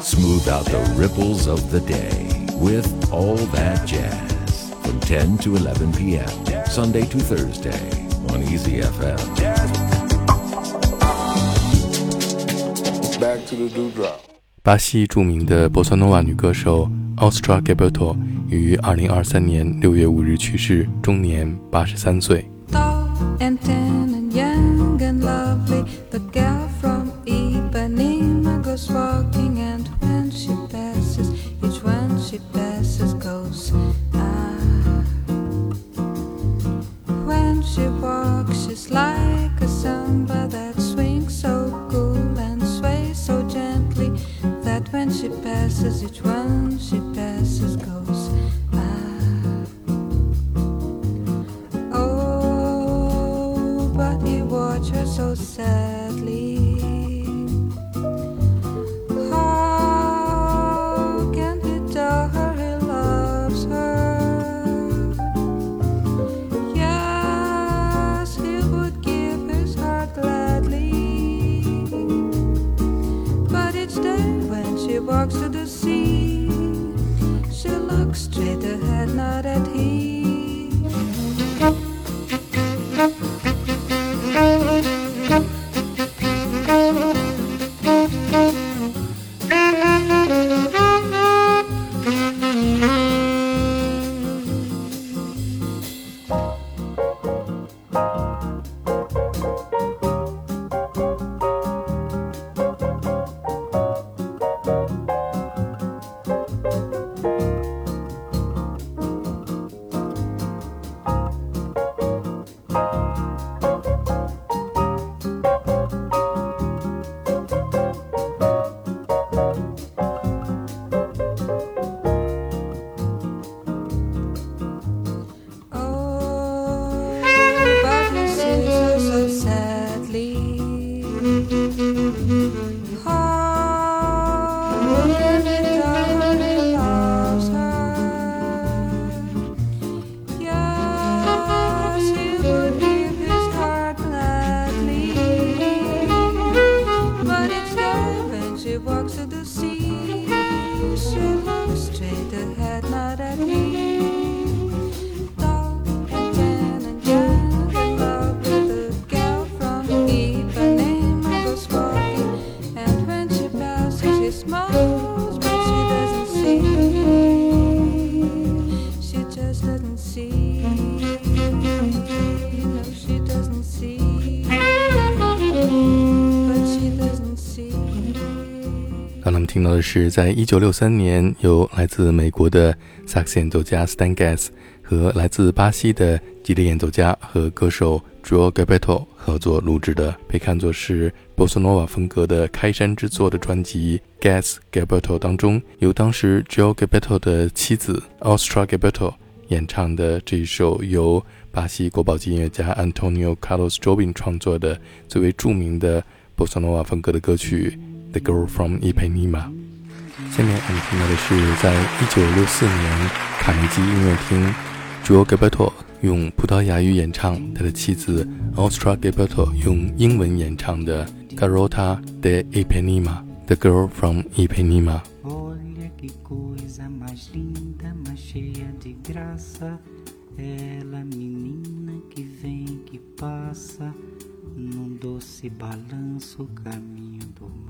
Smooth out the ripples of the day with all that jazz from 10 to 11 p.m. Sunday to Thursday on Easy FM. Back to the dewdrop. 巴西著名的波萨诺瓦女歌手 Astrud Gilberto 于2023年6月5日去世，终年83岁。Watched 是，在一九六三年由来自美国的萨克斯演奏家 Stan Getz 和来自巴西的吉他演奏家和歌手 Joao Gilberto 合作录制的，被看作是 Bossa Nova 风格的开山之作的专辑《Getz Gilberto》当中，由当时 Joao Gilberto 的妻子 Ostra Gilberto 演唱的这一首由巴西国宝级音乐家 Antonio Carlos Jobim 创作的最为著名的 Bossa Nova 风格的歌曲。The Girl from Ipanema。下面我们听到的是在1964年卡内基音乐厅 Joao Gilberto 用葡萄牙语演唱，他的妻子 Ostra Gilberto 用英文演唱的 Garota de Ipanema。The Girl from Ipanema） Ela, menina que vem, que passa, num doce balanço, caminho do mar.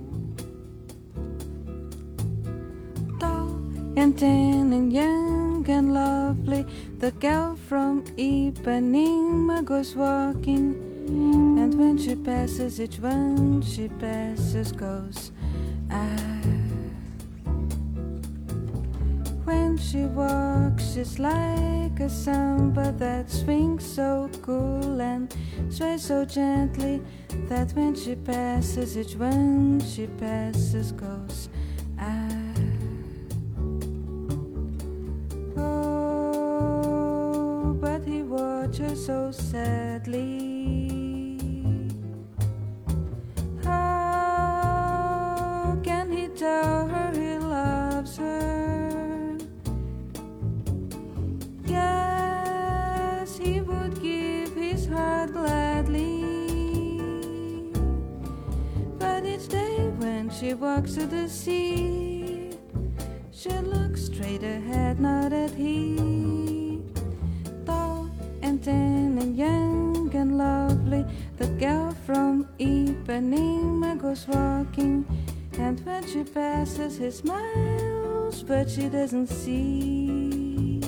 And thin and young and lovely, the girl from Ipanema goes walking. And when she passes, each one she passes goes. Ah. When she walks, she's like a samba that swings so cool and sways so gently that when she passes, each one she passes goes. He watches so sadly. How can he tell her he loves her? Yes, he would give his heart gladly. But each day when she walks to the sea, she looks straight ahead, not at he. Thin and young and lovely, the girl from Ipanema goes walking. And when she passes, he smiles, but she doesn't see.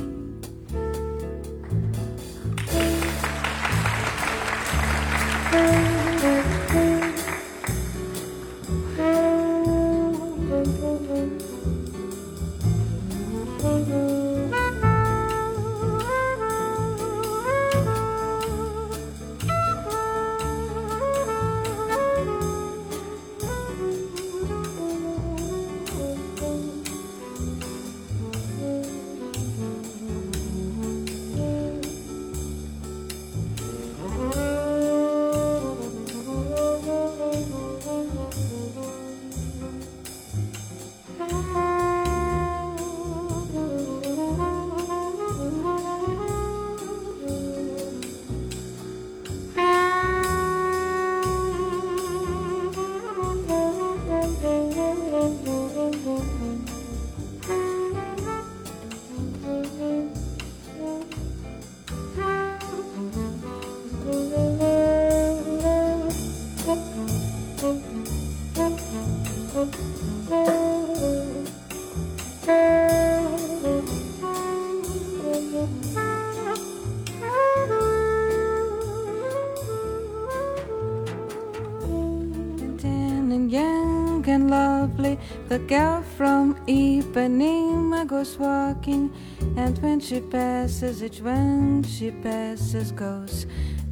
Girl from Ipanema goes walking, and when she passes, each one she passes goes.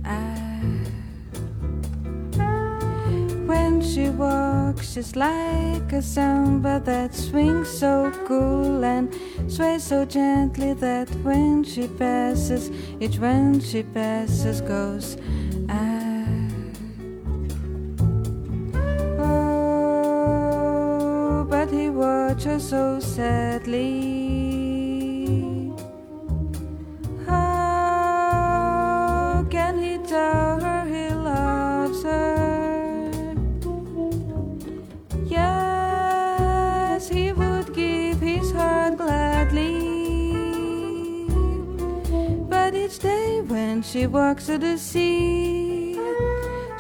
Ah. When she walks, she's like a samba that swings so cool and sways so gently that when she passes, each one she passes goes. How can he tell her he loves her? Yes, he would give his heart gladly. But each day when she walks to the sea,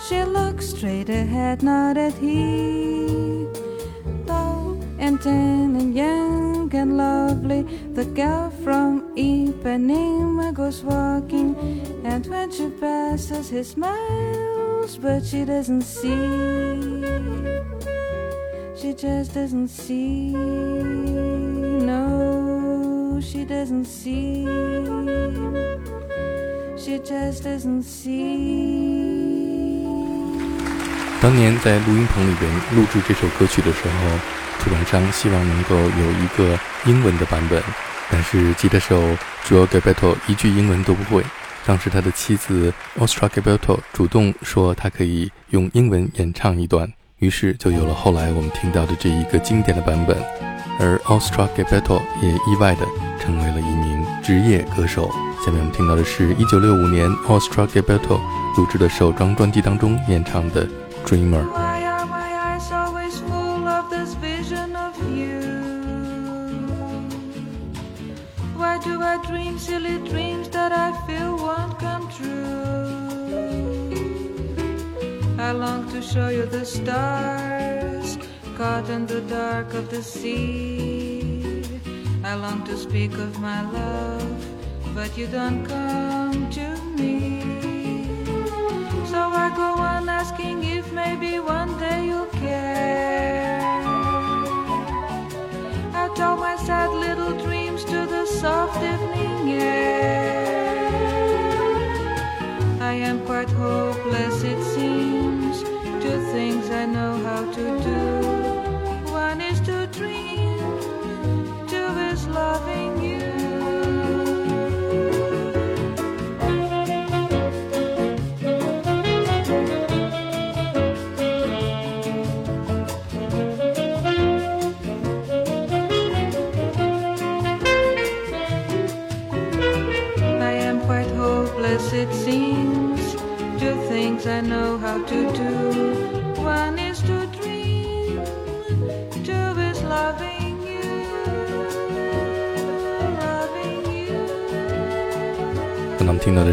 she looks straight ahead, not at he. Thin and young and lovely, the girl from Ipanema goes walking, and when she passes, he smiles, but she doesn't see. She just doesn't see. No, she doesn't see. She just doesn't see. 当年在录音棚里边录制这首歌曲的时候， 出版商希望能够有一个英文的版本，但是吉他手 Joe Gabetto 一句英文都不会。当时他的妻子 Ostra Gabetto 主动说他可以用英文演唱一段，于是就有了后来我们听到的这一个经典的版本。而 Ostra Gabetto 也意外的成为了一名职业歌手。下面我们听到的是1965年 Ostra Gabetto 录制的首张专辑当中演唱的 Dreamer。silly dreams that I feel won't come true. I long to show you the stars caught in the dark of the sea. I long to speak of my love, but you don't come to me. So I go on asking if maybe one day you'll care. I told my sad little dream to the soft evening air. I am quite hopeless, it seems. to things I know how to do.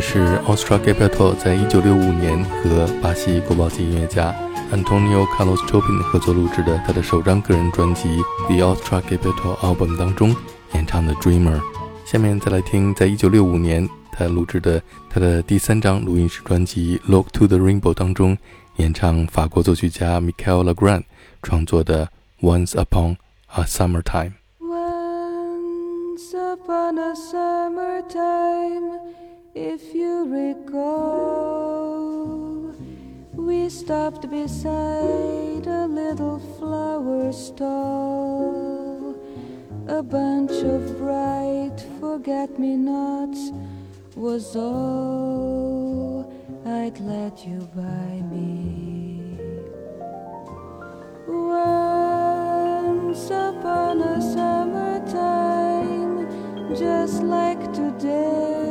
是 Austral Gilberto 在一九六五年和巴西国宝级音乐家 Antonio Carlos Jobim 合作录制的他的首张个人专辑《The Austral Gilberto Album》当中演唱的《Dreamer》。下面再来听，在一九六五年他录制的他的第三张录音室专辑《Look to the Rainbow》当中演唱法国作曲家 Michel Legrand 创作的《Once Upon a Summertime》。Once upon a summertime, if you recall, we stopped beside a little flower stall. A bunch of bright forget me nots was all I'd let you buy me. Once upon a summertime, just like today,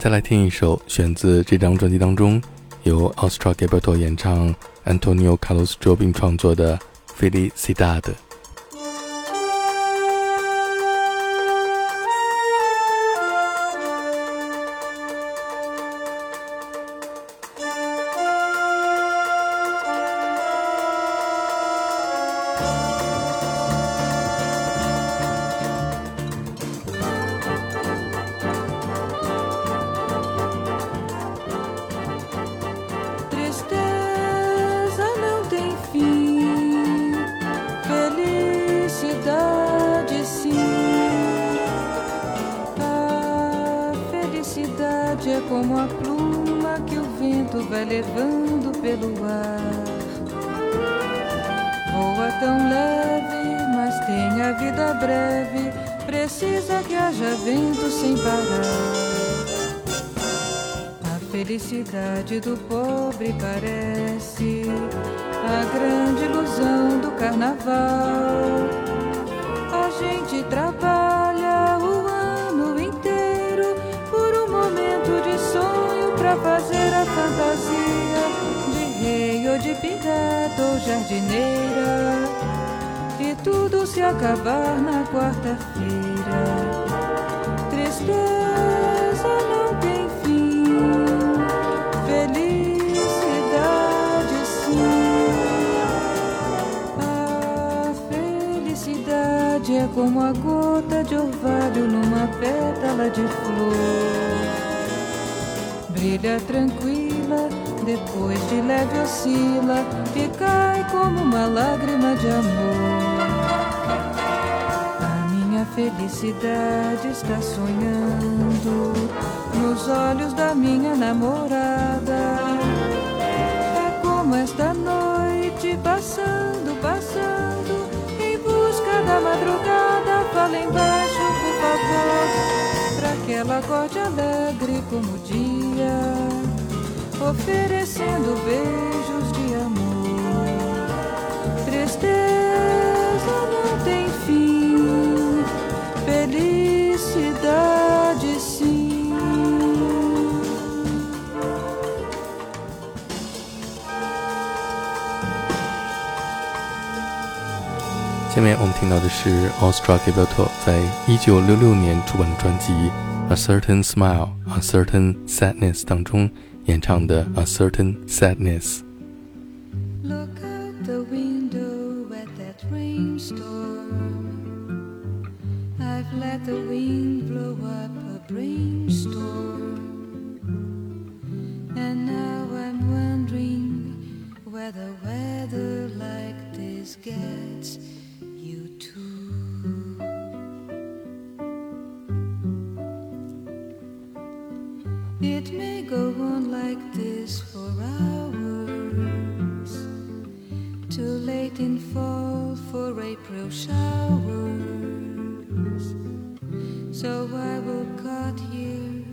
再来听一首选自这张专辑当中由 Austral Gilberto 演唱、Antonio Carlos Jobim 创作的《Felicidad》。Vida breve. Precisa que haja vento sem parar. A felicidade do pobre parece a grande ilusão do carnaval. A gente trabalha o ano inteiro por um momento de sonho pra fazer a fantasia de rei ou de pirata ou jardineira. Tudo se acabar na quarta-feira. Tristeza não tem fim. Felicidade sim. A felicidade é como a gota de orvalho numa pétala de flor. Brilha tranquila, depois de leve oscila e cai como uma lágrima de amor. Felicidade está sonhando nos olhos da minha namorada. É como esta noite passando, passando em busca da madrugada. Fala embaixo, por favor, pra que ela acorde alegre como o dia, oferecendo beijos 下面我们听到的是 Austra Gilbert 在一九六六年出版的专辑《A Certain Smile, A Certain Sadness》当中演唱的《A Certain Sadness》。In fall for April showers. So I will cut here,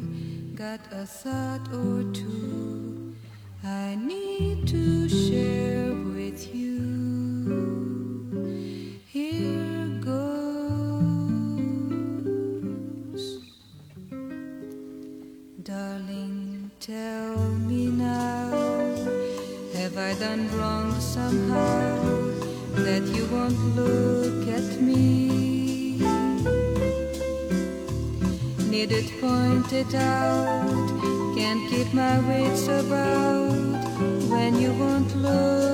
got a thought or two I need to share with you. Here goes. Darling, tell me now, have I done wrong somehow won't look at me? Need it pointed out, can't keep my wits about when you won't look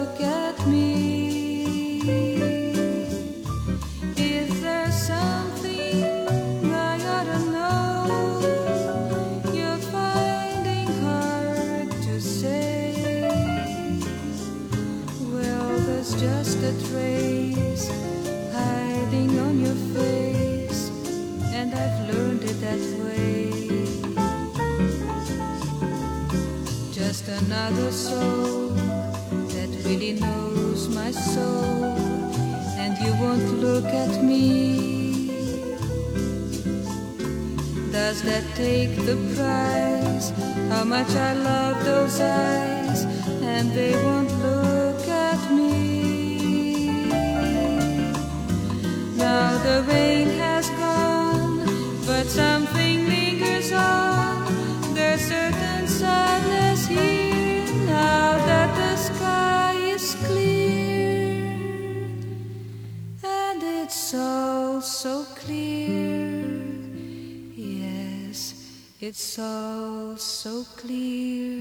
it's all so clear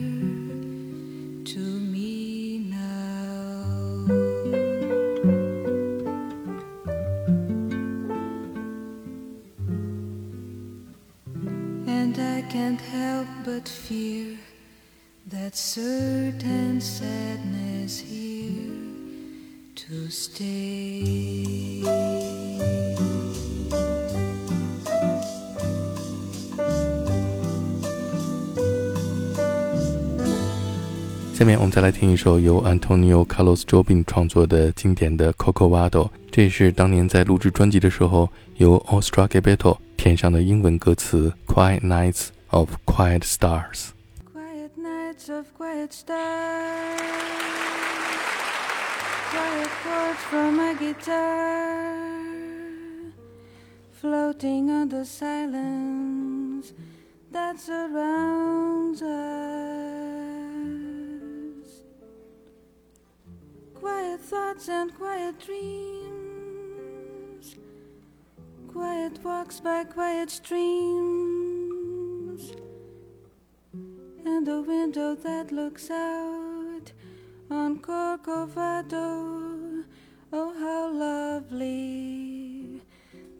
to me now. And I can't help but fear that certain sadness here to stay. 下面我们再来听一首由 Antonio Carlos Jobim 创作的经典的《Corcovado》，这也是当年在录制专辑的时候由 Astrud 填上的英文歌词《Quiet Nights of Quiet Stars》。Quiet nights of quiet stars, quiet chords from my guitar, floating on the silence that surrounds us. Quiet thoughts and quiet dreams. Quiet walks by quiet streams and a window that looks out on Corcovado. Oh, how lovely!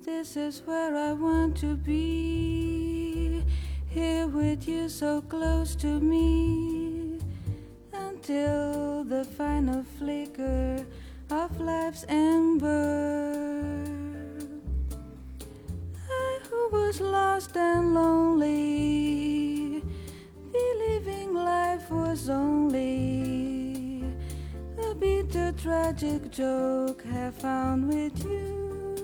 This is where I want to be. Here with you, so close to me, until the final flicker of life's ember. I who was lost and lonely, believing life was only a bitter tragic joke, have found with you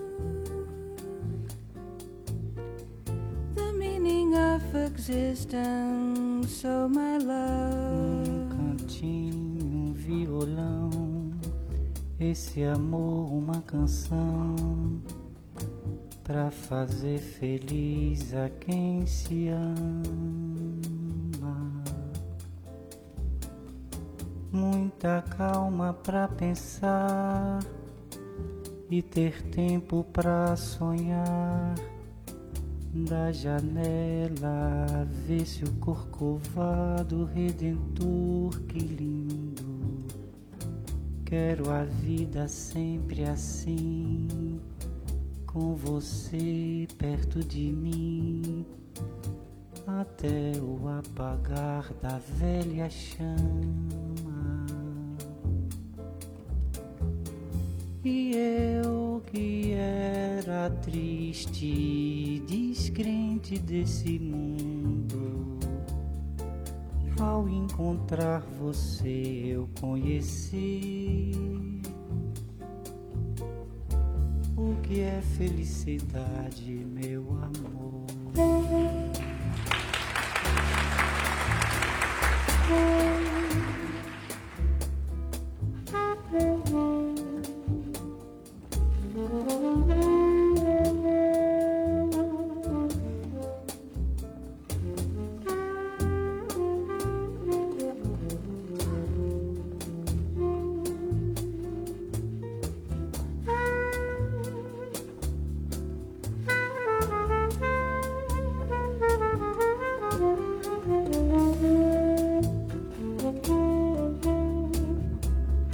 the meaning of existence, oh my love. Esse amor, uma canção pra fazer feliz a quem se ama. Muita calma pra pensar e ter tempo pra sonhar. Da janela, vê-se o corcovado redentor, que lindo. Quero a vida sempre assim, com você perto de mim, até o apagar da velha chama. E eu que era triste descrente desse mundo, ao encontrar você eu conheci o que é felicidade, meu amor.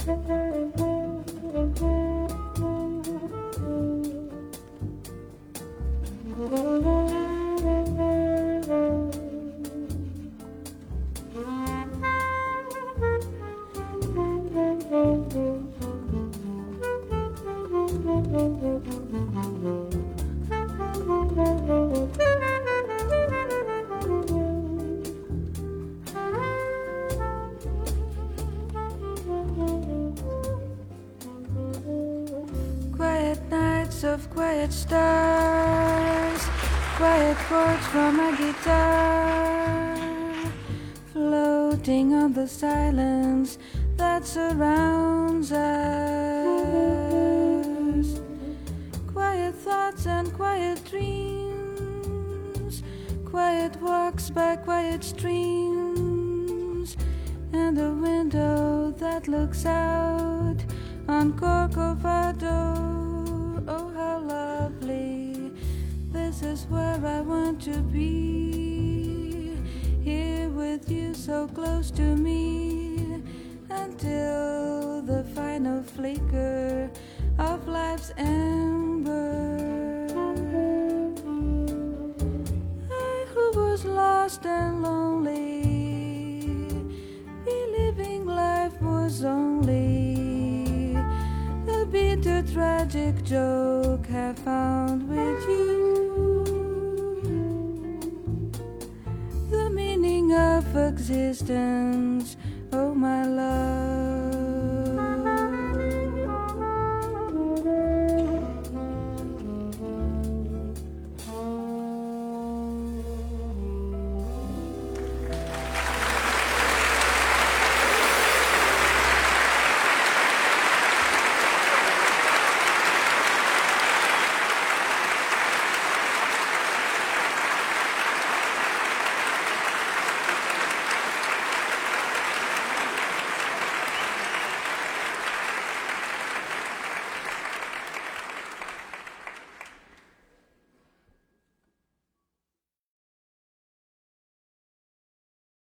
thank you the silence that surrounds us. Quiet thoughts and quiet dreams, quiet walks by quiet streams, and a window that looks out on Corcovado. Oh, how lovely! This is where I want to be. So close to me, until the final flicker of life's ember. I who was lost and lonely, believing life was only a bitter tragic joke, have found of existence, oh my love.